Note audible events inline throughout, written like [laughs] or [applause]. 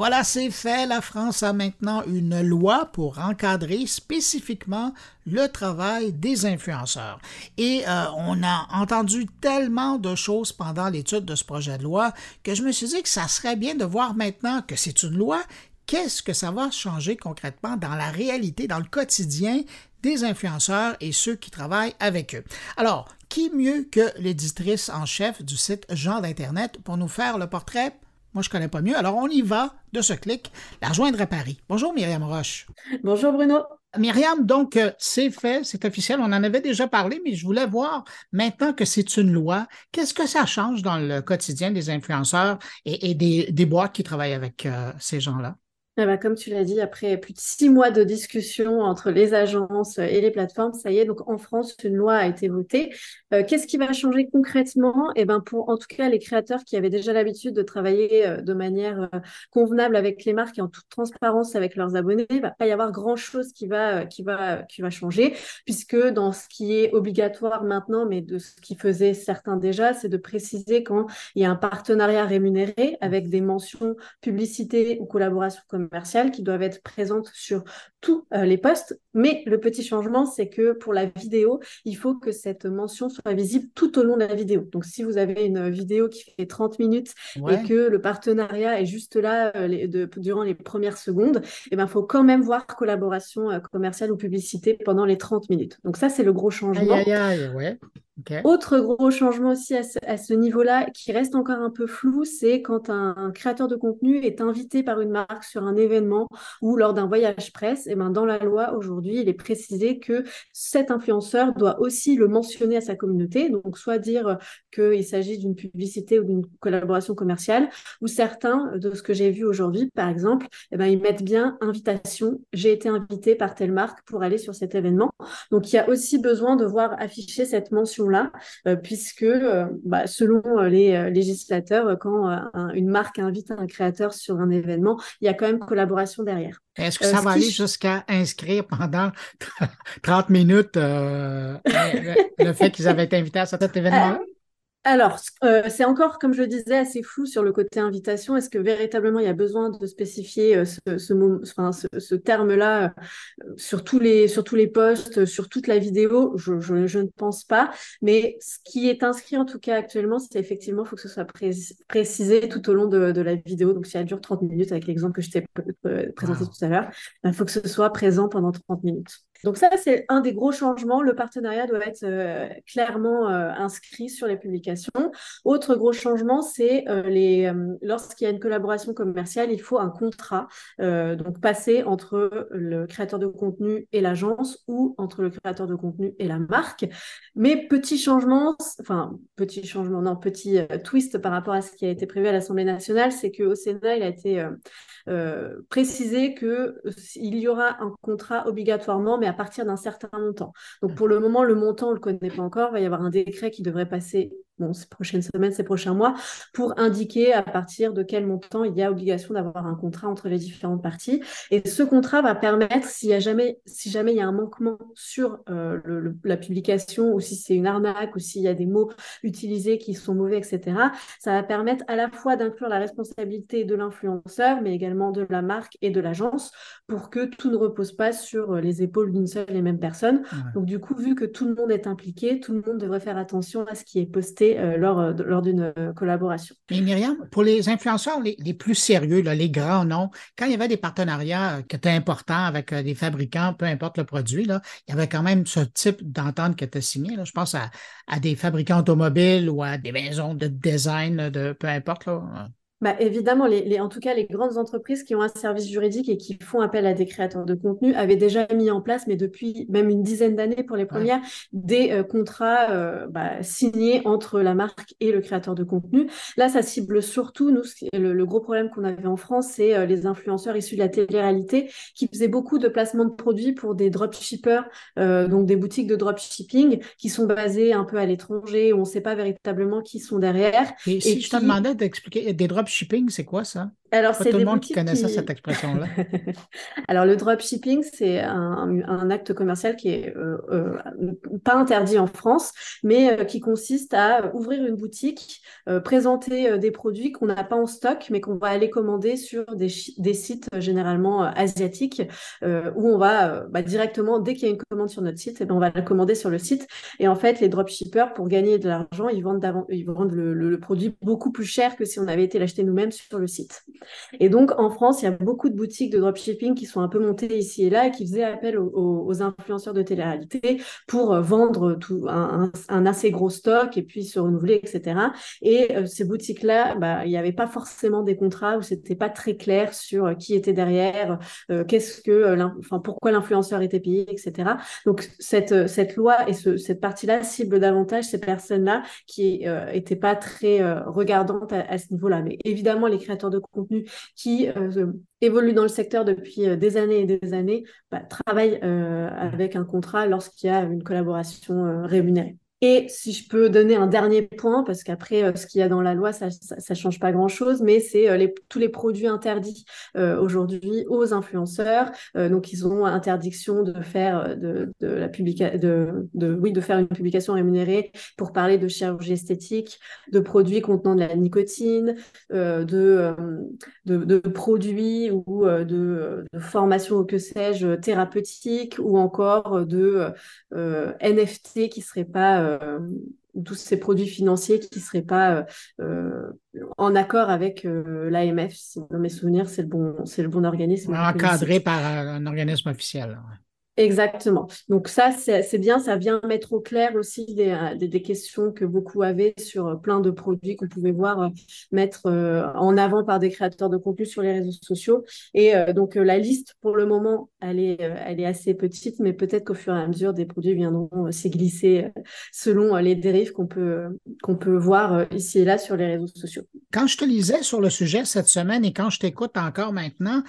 Voilà, c'est fait. La France a maintenant une loi pour encadrer spécifiquement le travail des influenceurs. Et euh, on a entendu tellement de choses pendant l'étude de ce projet de loi que je me suis dit que ça serait bien de voir maintenant que c'est une loi, qu'est-ce que ça va changer concrètement dans la réalité, dans le quotidien des influenceurs et ceux qui travaillent avec eux? Alors, qui mieux que l'éditrice en chef du site Genre d'Internet pour nous faire le portrait? Moi, je connais pas mieux. Alors, on y va de ce clic, la rejoindre à Paris. Bonjour, Myriam Roche. Bonjour, Bruno. Myriam, donc, euh, c'est fait, c'est officiel. On en avait déjà parlé, mais je voulais voir maintenant que c'est une loi, qu'est-ce que ça change dans le quotidien des influenceurs et, des, boîtes qui travaillent avec euh, ces gens-là? Eh ben, comme tu l'as dit, après plus de six mois de discussion entre les agences et les plateformes, ça y est, donc en France, une loi a été votée. Euh, qu'est-ce qui va changer concrètement? Eh ben, pour en tout cas les créateurs qui avaient déjà l'habitude de travailler euh, de manière euh, convenable avec les marques et en toute transparence avec leurs abonnés, il va pas y avoir grand-chose qui va, qui, va, qui va changer, puisque dans ce qui est obligatoire maintenant, mais de ce qui faisait certains déjà, c'est de préciser quand il y a un partenariat rémunéré avec des mentions publicité ou collaboration qui doivent être présentes sur tous euh, les postes. Mais le petit changement, c'est que pour la vidéo, il faut que cette mention soit visible tout au long de la vidéo. Donc, si vous avez une vidéo qui fait 30 minutes et que le partenariat est juste là euh, de, durant les premières secondes, il eh ben, faut quand même voir collaboration euh, commerciale ou publicité pendant les 30 minutes. Donc, ça, c'est le gros changement. Autre gros changement aussi à ce, niveau-là, qui reste encore un peu flou, c'est quand un, créateur de contenu est invité par une marque sur un événement ou lors d'un voyage presse. Et ben dans la loi aujourd'hui, il est précisé que cet influenceur doit aussi le mentionner à sa communauté, donc soit dire qu'il s'agit d'une publicité ou d'une collaboration commerciale, ou certains de ce que j'ai vu aujourd'hui, par exemple, et ben ils mettent bien invitation. J'ai été invité par telle marque pour aller sur cet événement. Donc il y a aussi besoin de voir afficher cette mention là euh, puisque euh, bah, selon euh, les législateurs, quand une marque invite un créateur sur un événement, il y a quand même collaboration derrière. Est-ce que ça va aller jusqu'à inscrire pendant [laughs] 30 minutes le, fait qu'ils avaient été invités à cet événement-là? Alors, euh, c'est encore, comme je le disais, assez flou sur le côté invitation. Est-ce que véritablement il y a besoin de spécifier euh, ce, ce, terme-là euh, sur, tous les, sur tous les posts, sur toute la vidéo? Je, ne pense pas. Mais ce qui est inscrit en tout cas actuellement, c'est effectivement, il faut que ce soit précisé tout au long de, la vidéo. Donc, si elle dure 30 minutes, avec l'exemple que je t'ai présenté tout à l'heure, il ben, faut que ce soit présent pendant 30 minutes. Donc ça, c'est un des gros changements. Le partenariat doit être euh, clairement euh, inscrit sur les publications. Autre gros changement, c'est euh, lorsqu'il y a une collaboration commerciale, il faut un contrat, donc passer entre le créateur de contenu et l'agence ou entre le créateur de contenu et la marque. Mais petit changement, enfin petit changement, non, petit twist par rapport à ce qui a été prévu à l'Assemblée nationale, c'est qu'au Sénat, il a été précisé qu'il y aura un contrat obligatoirement, mais à partir d'un certain montant. Donc pour le moment, le montant, on ne le connaît pas encore. Il va y avoir un décret qui devrait passer bon, ces prochaines semaines, ces prochains mois, pour indiquer à partir de quel montant il y a obligation d'avoir un contrat entre les différentes parties. Et ce contrat va permettre, s'il y a jamais, si jamais il y a un manquement sur euh, la publication, ou si c'est une arnaque, ou s'il y a des mots utilisés qui sont mauvais, etc., ça va permettre à la fois d'inclure la responsabilité de l'influenceur, mais également de la marque et de l'agence, pour que tout ne repose pas sur les épaules d'une seule et même personne. Donc du coup, vu que tout le monde est impliqué, tout le monde devrait faire attention à ce qui est posté euh, lors, euh, lors d'une euh, collaboration. Mais Myriam, pour les influenceurs les, plus sérieux, les grands noms, quand il y avait des partenariats qui étaient importants avec des fabricants, peu importe le produit, là, il y avait quand même ce type d'entente qui était signée. Je pense à, des fabricants automobiles ou à des maisons de design, de peu importe. Bah, évidemment, les, en tout cas, les grandes entreprises qui ont un service juridique et qui font appel à des créateurs de contenu avaient déjà mis en place, mais depuis même une dizaine d'années pour les premières, des euh, contrats euh, bah, signés entre la marque et le créateur de contenu. Là, ça cible surtout, nous, le, gros problème qu'on avait en France, c'est euh, les influenceurs issus de la télé-réalité qui faisaient beaucoup de placements de produits pour des dropshippers, donc des boutiques de dropshipping qui sont basées un peu à l'étranger, où on ne sait pas véritablement qui sont derrière. Et, si je te demandais d'expliquer des dropshipping, c'est quoi ça? Alors, c'est tout le monde qui connaissait cette expression-là. [laughs] Alors, le dropshipping, c'est un, acte commercial qui est euh, euh, pas interdit en France, mais euh, qui consiste à ouvrir une boutique, présenter des produits qu'on n'a pas en stock, mais qu'on va aller commander sur des, sites généralement asiatiques, où on va bah, directement, dès qu'il y a une commande sur notre site, et eh ben, on va la commander sur le site. Et en fait, les dropshippers, pour gagner de l'argent, ils vendent, ils vendent le produit beaucoup plus cher que si on avait été l'acheter nous-mêmes sur le site. Et donc, en France, il y a beaucoup de boutiques de dropshipping qui sont un peu montées ici et là et qui faisaient appel aux, influenceurs de télé-réalité pour euh, vendre tout, un, assez gros stock et puis se renouveler, etc. Et euh, ces boutiques-là, bah, il n'y avait pas forcément des contrats où c'était pas très clair sur euh, qui était derrière, qu'est-ce que, enfin, pourquoi l'influenceur était payé, etc. Donc, cette, cette loi et cette partie-là cible davantage ces personnes-là qui n'étaient pas très regardantes à, à ce niveau-là. Mais évidemment, les créateurs de contenu qui euh, évoluent dans le secteur depuis euh, des années et des années bah, travaillent euh, avec un contrat lorsqu'il y a une collaboration rémunérée. Et si je peux donner un dernier point, parce qu'après, euh, ce qu'il y a dans la loi, ça ne change pas grand-chose, mais c'est euh, tous les produits interdits euh, aujourd'hui aux influenceurs. donc, ils ont interdiction de faire de, la de, de, oui, de faire une publication rémunérée pour parler de chirurgie esthétique, de produits contenant de la nicotine, de, produits ou de, de formation ou que sais-je thérapeutique, ou encore de NFT qui ne seraient pas euh, tous ces produits financiers qui ne seraient pas euh, euh, en accord avec l'AMF. Si dans mes souvenirs, c'est le, bon, le bon organisme. Encadré par un organisme officiel. Exactement. Donc ça, c'est bien, ça vient mettre au clair aussi des, des, questions que beaucoup avaient sur euh, plein de produits qu'on pouvait voir euh, mettre euh, en avant par des créateurs de contenu sur les réseaux sociaux. Et donc la liste, pour le moment, elle est, elle est assez petite, mais peut-être qu'au fur et à mesure, des produits viendront s'y selon les dérives qu'on peut, qu'on peut voir ici et là sur les réseaux sociaux. Quand je te lisais sur le sujet cette semaine et quand je t'écoute encore maintenant,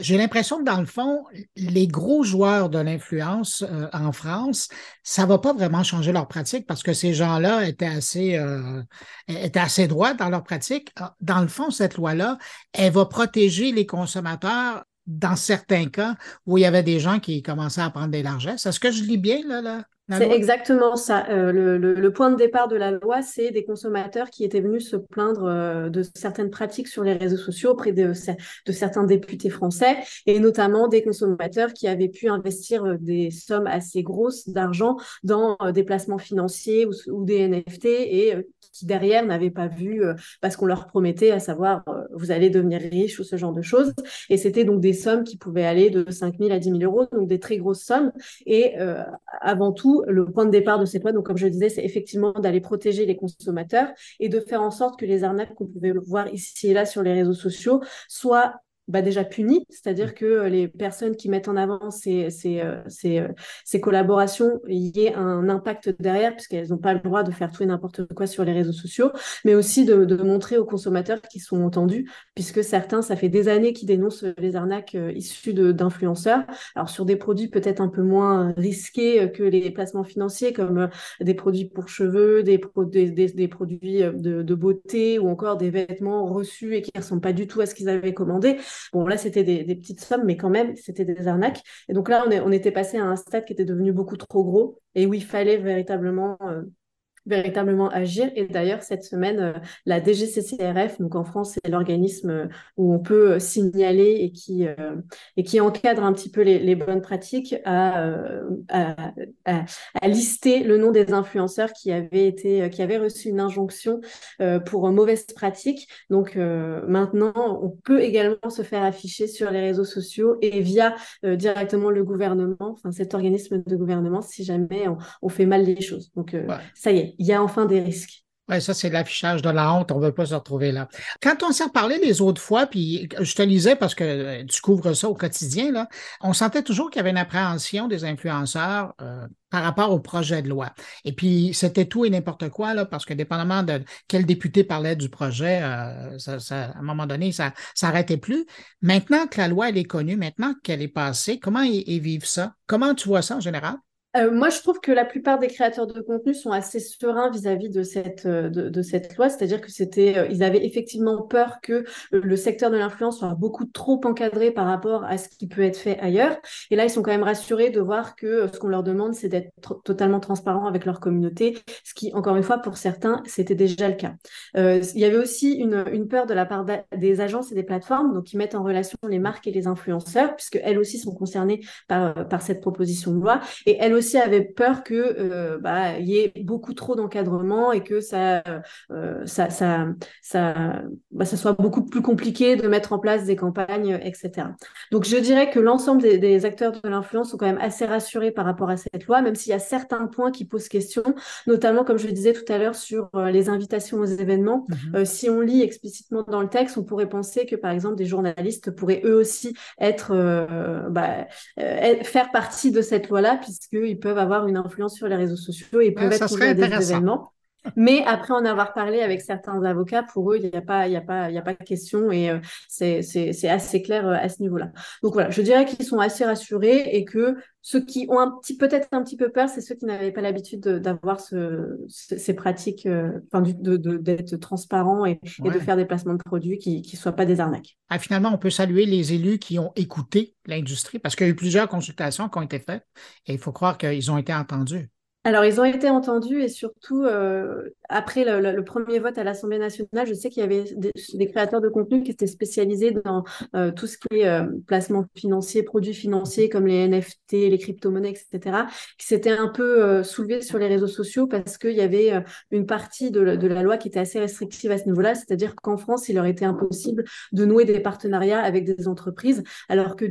j'ai l'impression que dans le fond, les gros joueurs de influence euh, en France, ça ne va pas vraiment changer leur pratique parce que ces gens-là étaient assez, euh, droits dans leur pratique. Ah, dans le fond, cette loi-là, elle va protéger les consommateurs dans certains cas où il y avait des gens qui commençaient à prendre des largesses. Est-ce que je lis bien là? là? C'est exactement ça. Euh, le, point de départ de la loi, c'est des consommateurs qui étaient venus se plaindre euh, de certaines pratiques sur les réseaux sociaux auprès de, de, certains députés français, et notamment des consommateurs qui avaient pu investir euh, des sommes assez grosses d'argent dans des placements financiers ou, des NFT, et qui derrière n'avaient pas vu parce qu'on leur promettait, à savoir vous allez devenir riche ou ce genre de choses. Et c'était donc des sommes qui pouvaient aller de 5 000 à 10 000 euros, donc des très grosses sommes. Et avant tout, le point de départ de cette loi, donc comme je le disais, c'est effectivement d'aller protéger les consommateurs et de faire en sorte que les arnaques qu'on pouvait voir ici et là sur les réseaux sociaux soient bah, déjà puni, c'est-à-dire que euh, les personnes qui mettent en avant ces, ces, euh, ces, euh, ces collaborations, il y ait un impact derrière, puisqu'elles n'ont pas le droit de faire tout et n'importe quoi sur les réseaux sociaux, mais aussi de, de, montrer aux consommateurs qu'ils sont entendus, puisque certains, ça fait des années qu'ils dénoncent les arnaques issues d'influenceurs, alors sur des produits peut-être un peu moins risqués que les placements financiers, comme des produits pour cheveux, des, des, des, produits de, de beauté, ou encore des vêtements reçus et qui ne ressemblent pas du tout à ce qu'ils avaient commandé. Bon, là, c'était des, petites sommes, mais quand même, c'était des arnaques. Et donc là, on, était passé à un stade qui était devenu beaucoup trop gros et où il fallait véritablement euh, véritablement agir. Et d'ailleurs, cette semaine, euh, la DGCCRF, donc en France, c'est l'organisme euh, où on peut euh, signaler et qui, et qui encadre un petit peu les, bonnes pratiques, a, listé le nom des influenceurs qui avaient, été, qui avaient reçu une injonction pour mauvaise pratique. Donc maintenant, on peut également se faire afficher sur les réseaux sociaux et via directement le gouvernement, enfin cet organisme de gouvernement, si jamais on, fait mal les choses. Donc ça y est, il y a enfin des risques. Oui, ça, c'est l'affichage de la honte. On ne veut pas se retrouver là. Quand on s'est reparlé les autres fois, puis je te lisais parce que euh, tu couvres ça au quotidien, là, on sentait toujours qu'il y avait une appréhension des influenceurs euh, par rapport au projet de loi. Et puis, c'était tout et n'importe quoi, là, parce que dépendamment de quel député parlait du projet, euh, à un moment donné, ça s'arrêtait plus. Maintenant que la loi, elle est connue, maintenant qu'elle est passée, comment ils vivent ça? Comment tu vois ça en général? Euh, moi, je trouve que la plupart des créateurs de contenu sont assez sereins vis-à-vis de cette, euh, de, cette loi, c'est-à-dire que c'était, euh, ils avaient effectivement peur que le secteur de l'influence soit beaucoup trop encadré par rapport à ce qui peut être fait ailleurs. Et là, ils sont quand même rassurés de voir que ce qu'on leur demande, c'est d'être totalement transparent avec leur communauté, ce qui, encore une fois, pour certains, c'était déjà le cas. il y avait aussi une, une peur de la part des agences et des plateformes, donc qui mettent en relation les marques et les influenceurs, puisque elles aussi sont concernées par, par cette proposition de loi, et elles aussi avait peur que euh, bah, y ait beaucoup trop d'encadrement et que ça, euh, ça, ça, ça, bah, ça, soit beaucoup plus compliqué de mettre en place des campagnes, etc. Donc je dirais que l'ensemble des, acteurs de l'influence sont quand même assez rassurés par rapport à cette loi, même s'il y a certains points qui posent question, notamment comme je le disais tout à l'heure sur euh, les invitations aux événements. Mm-hmm. si on lit explicitement dans le texte, on pourrait penser que par exemple des journalistes pourraient eux aussi être, bah, faire partie de cette loi-là, puisqu'ils ils peuvent avoir une influence sur les réseaux sociaux et peuvent être à des événements. Mais après en avoir parlé avec certains avocats, pour eux, il n'y a pas, il y a pas, il y a pas de question et euh, c'est, assez clair euh, à ce niveau-là. Donc voilà, je dirais qu'ils sont assez rassurés et que ceux qui ont un petit, peut-être un petit peu peur, c'est ceux qui n'avaient pas l'habitude d'avoir ce, ces pratiques, euh, enfin, de, d'être transparent et, de faire des placements de produits qui ne soient pas des arnaques. Ah, finalement, on peut saluer les élus qui ont écouté l'industrie parce qu'il y a eu plusieurs consultations qui ont été faites et il faut croire qu'ils ont été entendus. Alors, ils ont été entendus et surtout, euh, après le, premier vote à l'Assemblée nationale, je sais qu'il y avait des, créateurs de contenu qui étaient spécialisés dans euh, tout ce qui est euh, placement financier, produits financiers comme les NFT, les crypto-monnaies, etc., qui s'étaient un peu soulevés sur les réseaux sociaux parce qu'il y avait une partie de, de, la loi qui était assez restrictive à ce niveau-là, c'est-à-dire qu'en France, il leur était impossible de nouer des partenariats avec des entreprises, alors que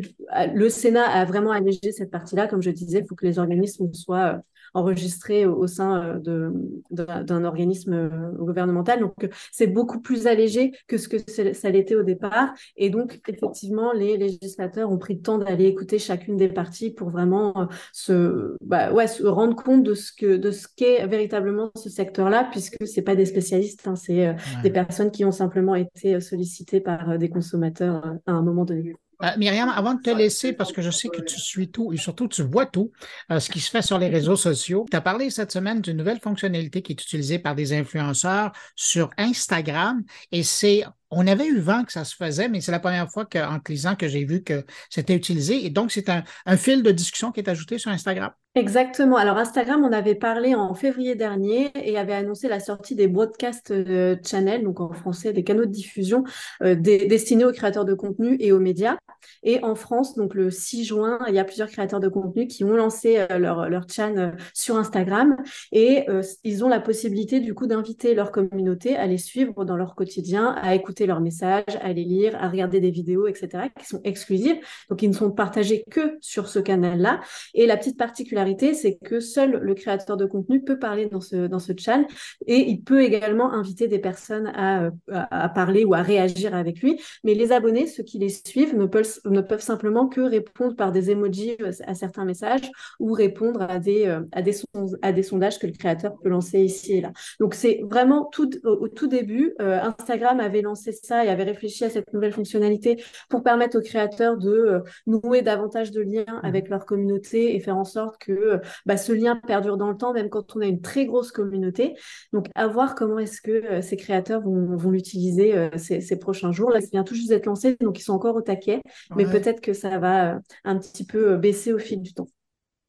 le Sénat a vraiment allégé cette partie-là. Comme je disais, il faut que les organismes soient enregistré au, sein euh, d'un organisme euh, gouvernemental. Donc, c'est beaucoup plus allégé que ce que ça l'était au départ. Et donc, effectivement, les législateurs ont pris le temps d'aller écouter chacune des parties pour vraiment euh, se, bah, ouais, se rendre compte de ce que de ce qu'est véritablement ce secteur-là, puisque c'est pas des spécialistes, hein, c'est des personnes qui ont simplement été sollicitées par des consommateurs à un moment donné. Euh, Myriam, avant de te laisser, parce que je sais que tu suis tout et surtout tu vois tout euh, ce qui se fait sur les réseaux sociaux, tu as parlé cette semaine d'une nouvelle fonctionnalité qui est utilisée par des influenceurs sur Instagram et c'est on avait eu vent que ça se faisait, mais c'est la première fois qu'en lisant que j'ai vu que c'était utilisé. Et donc, c'est un, fil de discussion qui est ajouté sur Instagram. Exactement. Alors, Instagram, on avait parlé en février dernier et avait annoncé la sortie des broadcast euh, channels, donc en français, des canaux de diffusion euh, destinés aux créateurs de contenu et aux médias. Et en France, donc le 6 juin, il y a plusieurs créateurs de contenu qui ont lancé euh, leur, leur channel sur Instagram et ils ont la possibilité, du coup, d'inviter leur communauté à les suivre dans leur quotidien, à écouter leurs messages, à les lire, à regarder des vidéos, etc., qui sont exclusives. Donc, ils ne sont partagés que sur ce canal-là. Et la petite particularité, c'est que seul le créateur de contenu peut parler dans ce, dans ce channel et il peut également inviter des personnes à, à, parler ou à réagir avec lui. Mais les abonnés, ceux qui les suivent, ne peuvent, ne peuvent simplement que répondre par des emojis à certains messages ou répondre à des, à des, à des sondages que le créateur peut lancer ici et là. Donc, c'est vraiment tout, au, tout début, euh, Instagram avait lancé ça et avait réfléchi à cette nouvelle fonctionnalité pour permettre aux créateurs de euh, nouer davantage de liens avec leur communauté et faire en sorte que euh, bah, ce lien perdure dans le temps, même quand on a une très grosse communauté. Donc, à voir comment est-ce que euh, ces créateurs vont, vont l'utiliser ces, prochains jours. Là, ça vient tout juste d'être lancé, donc ils sont encore au taquet, mais peut-être que ça va un petit peu baisser au fil du temps.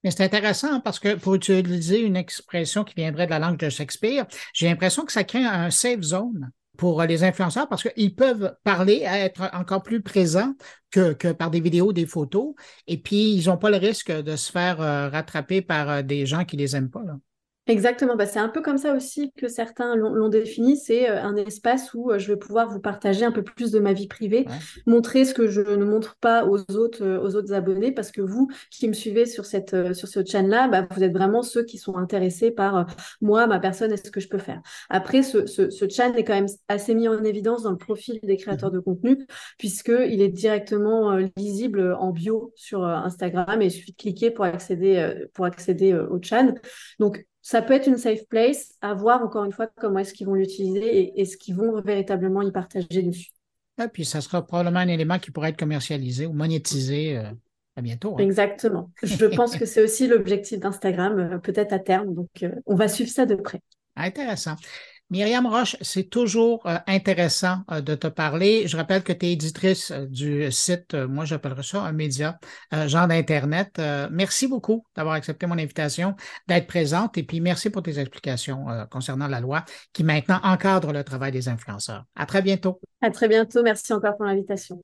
Mais c'est intéressant parce que pour utiliser une expression qui viendrait de la langue de Shakespeare, j'ai l'impression que ça crée un safe zone pour les influenceurs parce qu'ils peuvent parler, être encore plus présents que, par des vidéos, des photos, et puis ils n'ont pas le risque de se faire euh, rattraper par euh, des gens qui les aiment pas. Exactement, bah, c'est un peu comme ça aussi que certains l'ont défini, c'est euh, un espace où euh, je vais pouvoir vous partager un peu plus de ma vie privée, montrer ce que je ne montre pas aux autres, euh, aux autres abonnés, parce que vous qui me suivez sur, cette, sur ce channel-là, bah, vous êtes vraiment ceux qui sont intéressés par moi, ma personne, et ce que je peux faire. Après, ce, ce, ce channel est quand même assez mis en évidence dans le profil des créateurs mmh de contenu, puisqu'il est directement lisible en bio sur Instagram et il suffit de cliquer pour accéder, pour accéder au channel. Donc, ça peut être une safe place, à voir encore une fois comment est-ce qu'ils vont l'utiliser et est-ce qu'ils vont véritablement y partager dessus. Et puis, ça sera probablement un élément qui pourrait être commercialisé ou monétisé. Euh, À bientôt. Hein. Exactement. Je [laughs] pense que c'est aussi l'objectif d'Instagram, peut-être à terme. Donc, on va suivre ça de près. Intéressant. Myriam Roche, c'est toujours euh, intéressant euh, de te parler. Je rappelle que tu es éditrice euh, du site, moi j'appellerais ça un média, genre d'Internet. merci beaucoup d'avoir accepté mon invitation, d'être présente et puis merci pour tes explications concernant la loi qui maintenant encadre le travail des influenceurs. À très bientôt. À très bientôt. Merci encore pour l'invitation.